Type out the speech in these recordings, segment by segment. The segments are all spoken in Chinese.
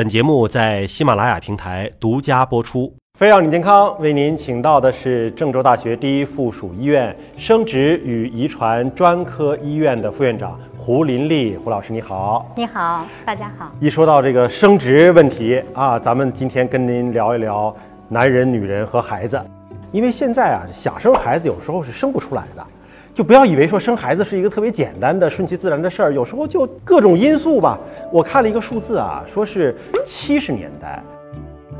本节目在喜马拉雅平台独家播出。飞让你健康为您请到的是郑州大学第一附属医院生殖与遗传专科医院的副院长胡林丽。胡老师你好，你好，大家好。一说到这个生殖问题啊，咱们今天跟您聊一聊男人、女人和孩子，因为现在啊，想生孩子有时候是生不出来的。就不要以为说生孩子是一个特别简单的、顺其自然的事儿，有时候就各种因素吧。我看了一个数字啊，说是七十年代，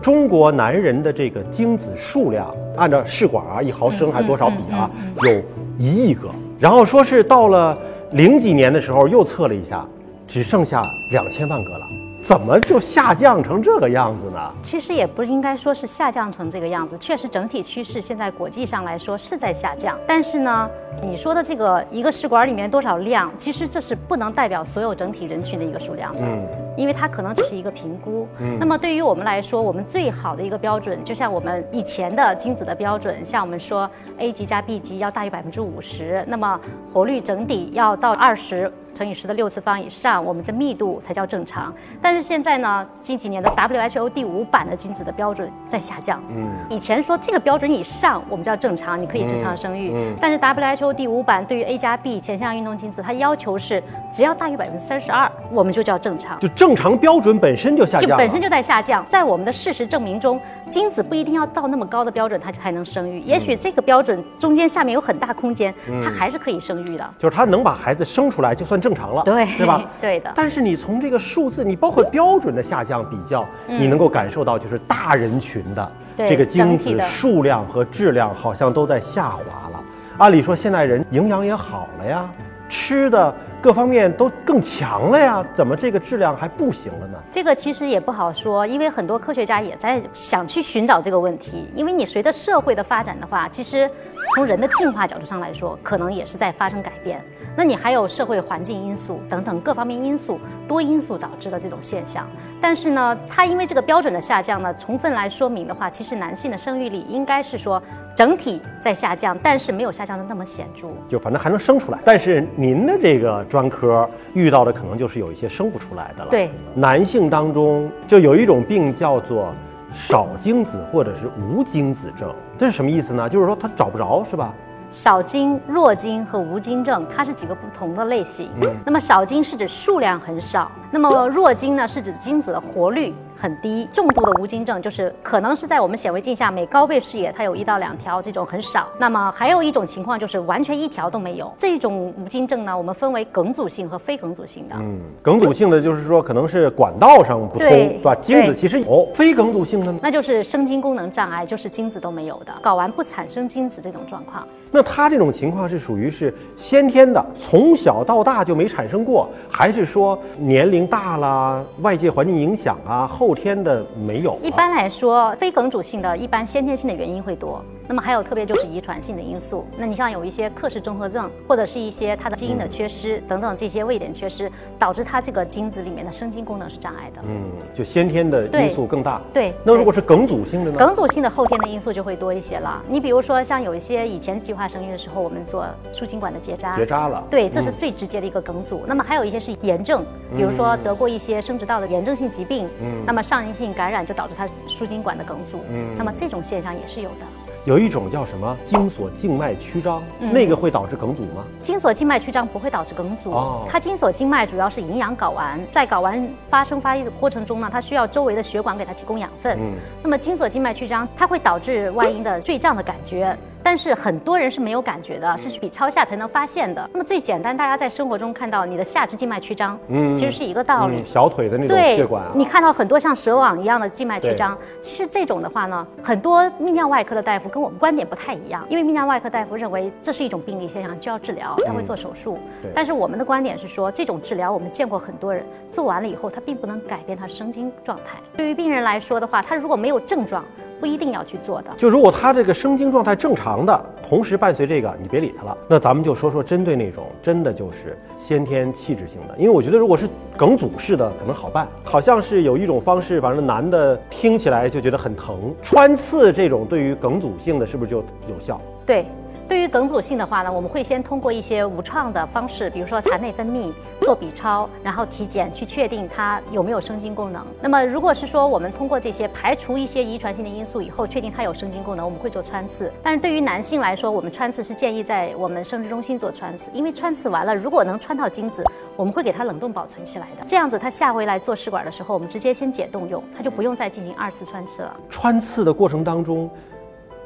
中国男人的这个精子数量，按照试管啊，一毫升还多少比啊，有一亿个。然后说是到了零几年的时候，又测了一下，只剩下两千万个了。怎么就下降成这个样子呢？其实也不应该说是下降成这个样子，确实整体趋势现在国际上来说是在下降。但是呢，你说的这个一个试管里面多少量，其实这是不能代表所有整体人群的一个数量的，嗯，因为它可能只是一个评估。嗯，那么对于我们来说，我们最好的一个标准，就像我们以前的精子的标准，像我们说 A 级加 B 级要大于百分之五十，那么活率整体要到二十。乘以十的六次方以上，我们这密度才叫正常。但是现在呢，近几年的 WHO 第五版的精子的标准在下降。嗯，以前说这个标准以上我们叫正常，你可以正常生育。嗯，但是 WHO 第五版对于 A 加 B 前向运动精子，它要求是只要大于百分之三十二，我们就叫正常。就正常标准本身就下降，就本身就在下降。在我们的事实证明中，精子不一定要到那么高的标准它才能生育，也许这个标准中间下面有很大空间，它还是可以生育的。就是它能把孩子生出来就算正。正常了，对对吧？对的。但是你从这个数字，你包括标准的下降比较，你能够感受到，就是大人群的这个精子数量和质量好像都在下滑了。按理说，现在人营养也好了呀。吃的各方面都更强了呀，怎么这个质量还不行了呢？这个其实也不好说，因为很多科学家也在想去寻找这个问题。因为你随着社会的发展的话，其实从人的进化角度上来说，可能也是在发生改变。那你还有社会环境因素等等各方面因素，多因素导致的这种现象。但是呢，它因为这个标准的下降呢，充分来说明的话，其实男性的生育力应该是说整体在下降，但是没有下降的那么显著。就反正还能生出来，但是。您的这个专科遇到的可能就是有一些生不出来的了。对，男性当中就有一种病叫做少精子或者是无精子症，这是什么意思呢？就是说他找不着，是吧？少精、弱精和无精症，它是几个不同的类型。那么少精是指数量很少，那么弱精呢是指精子的活率。很低，重度的无精症就是可能是在我们显微镜下每高倍视野它有一到两条这种很少。那么还有一种情况就是完全一条都没有。这种无精症呢，我们分为梗阻性和非梗阻性的。嗯，梗阻性的就是说可能是管道上不通，对吧？精子其实有。非梗阻性的呢，那就是生精功能障碍，就是精子都没有的，睾丸不产生精子这种状况。那他这种情况是属于是先天的，从小到大就没产生过，还是说年龄大了，外界环境影响啊后？天的没有。一般来说，非梗阻性的一般先天性的原因会多。那么还有特别就是遗传性的因素。那你像有一些克氏综合症，或者是一些它的基因的缺失等等这些位点缺失，导致它这个精子里面的生精功能是障碍的。嗯，就先天的因素更大。对。那如果是梗阻性的呢？梗阻性的后天的因素就会多一些了。你比如说像有一些以前计划生育的时候，我们做输精管的结扎。结扎了。对，这是最直接的一个梗阻。那么还有一些是炎症，比如说得过一些生殖道的炎症性疾病。嗯。那么上瘾性感染就导致它输精管的梗阻。嗯。那么这种现象也是有的。有一种叫什么精索静脉曲张，那个会导致梗阻吗？精索静脉曲张不会导致梗阻。哦，它精索静脉主要是营养睾丸，在睾丸发生发育的过程中呢，它需要周围的血管给它提供养分。嗯，那么精索静脉曲张，它会导致外阴的坠胀的感觉。但是很多人是没有感觉的，是去比超下才能发现的。那么最简单，大家在生活中看到你的下肢静脉曲张，嗯，其实是一个道理。小腿的那种血管，你看到很多像蛇网一样的静脉曲张，其实这种的话呢，很多泌尿外科的大夫跟我们观点不太一样，因为泌尿外科大夫认为这是一种病理现象，就要治疗，他会做手术。但是我们的观点是说，这种治疗我们见过很多人做完了以后，他并不能改变他的生精状态。对于病人来说的话，他如果没有症状。不一定要去做的。就如果他这个生精状态正常的，同时伴随这个，你别理他了。那咱们就说说针对那种真的就是先天气质性的，因为我觉得如果是梗阻式的，可能好办。好像是有一种方式，反正男的听起来就觉得很疼，穿刺这种对于梗阻性的是不是就有效？对。对于梗阻性的话呢，我们会先通过一些无创的方式，比如说查内分泌、做 B 超，然后体检去确定它有没有生精功能。那么如果是说我们通过这些排除一些遗传性的因素以后，确定它有生精功能，我们会做穿刺。但是对于男性来说，我们穿刺是建议在我们生殖中心做穿刺，因为穿刺完了，如果能穿到精子，我们会给它冷冻保存起来的。这样子，它下回来做试管的时候，我们直接先解冻用，它就不用再进行二次穿刺了。穿刺的过程当中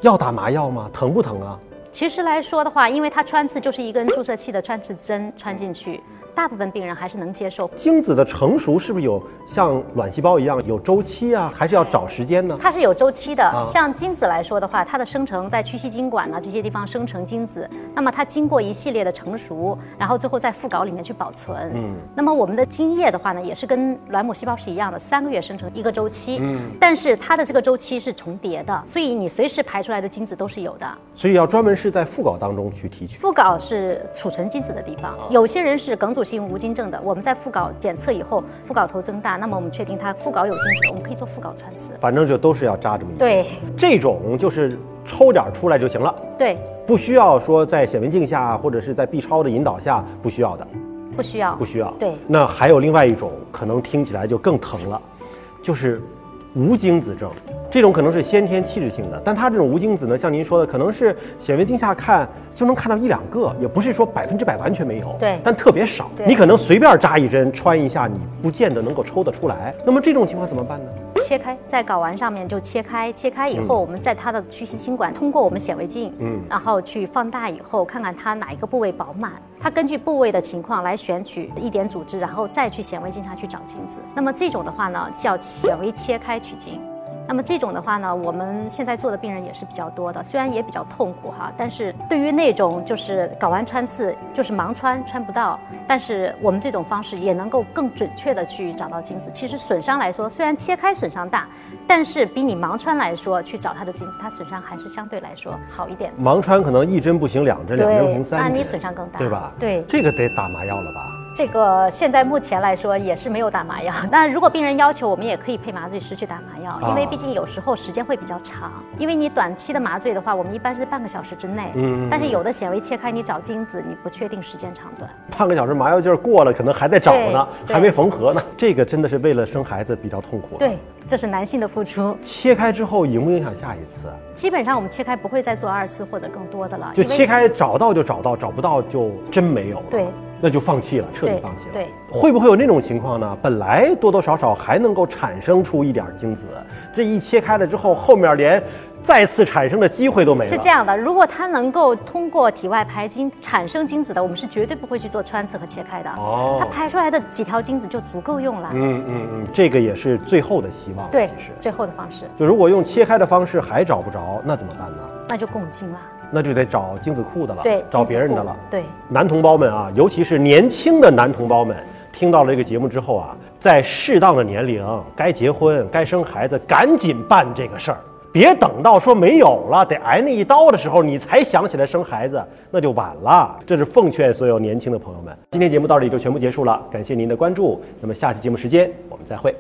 要打麻药吗？疼不疼啊？其实来说的话，因为它穿刺就是一根注射器的穿刺针穿进去，大部分病人还是能接受。精子的成熟是不是有像卵细胞一样有周期啊？还是要找时间呢？它是有周期的。像精子来说的话，它的生成在屈膝经管呢这些地方生成精子，那么它经过一系列的成熟，然后最后在副睾里面去保存。嗯。那么我们的精液的话呢，也是跟卵母细胞是一样的，三个月生成一个周期。嗯。但是它的这个周期是重叠的，所以你随时排出来的精子都是有的。所以要专门是在副睾当中去提取。副睾是储存精子的地方。有些人是梗阻性无精症的，我们在副睾检测以后，副睾头增大，那么我们确定他副睾有精子，我们可以做副睾穿刺。反正就都是要扎这么一。对。这种就是抽点出来就行了。对。不需要说在显微镜下或者是在 B 超的引导下，不需要的。不需要。不需要。对。那还有另外一种，可能听起来就更疼了，就是无精子症。这种可能是先天气质性的，但他这种无精子呢，像您说的，可能是显微镜下看就能看到一两个，也不是说百分之百完全没有，对，但特别少。你可能随便扎一针穿一下，你不见得能够抽得出来。那么这种情况怎么办呢？切开，在睾丸上面就切开，切开以后，我们在它的屈膝经管通过我们显微镜，嗯，然后去放大以后，看看它哪一个部位饱满，它根据部位的情况来选取一点组织，然后再去显微镜下去找精子。那么这种的话呢，叫显微切开取精。那么这种的话呢，我们现在做的病人也是比较多的，虽然也比较痛苦哈，但是对于那种就是睾丸穿刺，就是盲穿穿不到，但是我们这种方式也能够更准确的去找到精子。其实损伤来说，虽然切开损伤大，但是比你盲穿来说去找它的精子，它损伤还是相对来说好一点。盲穿可能一针不行两针，两针不行三针，那你损伤更大，对吧？对，这个得打麻药了吧？这个现在目前来说也是没有打麻药。那如果病人要求，我们也可以配麻醉师去打麻药，因为毕竟有时候时间会比较长。因为你短期的麻醉的话，我们一般是半个小时之内。嗯。但是有的显微切开你找精子，你不确定时间长短。半个小时麻药劲儿过了，可能还在找呢，还没缝合呢。这个真的是为了生孩子比较痛苦。对，这是男性的付出。切开之后影不影响下一次？基本上我们切开不会再做二次或者更多的了。就切开找到就找到，找不到就真没有了。对。那就放弃了，彻底放弃了。对，会不会有那种情况呢？本来多多少少还能够产生出一点精子，这一切开了之后，后面连再次产生的机会都没了。是这样的，如果它能够通过体外排精产生精子的，我们是绝对不会去做穿刺和切开的。哦，它排出来的几条精子就足够用了。嗯嗯嗯，这个也是最后的希望。对，最后的方式。就如果用切开的方式还找不着，那怎么办呢？那就共精了。那就得找精子库的了，对，找别人的了。对，男同胞们啊，尤其是年轻的男同胞们，听到了这个节目之后啊，在适当的年龄该结婚、该生孩子，赶紧办这个事儿，别等到说没有了，得挨那一刀的时候，你才想起来生孩子，那就晚了。这是奉劝所有年轻的朋友们。今天节目到这里就全部结束了，感谢您的关注。那么下期节目时间我们再会。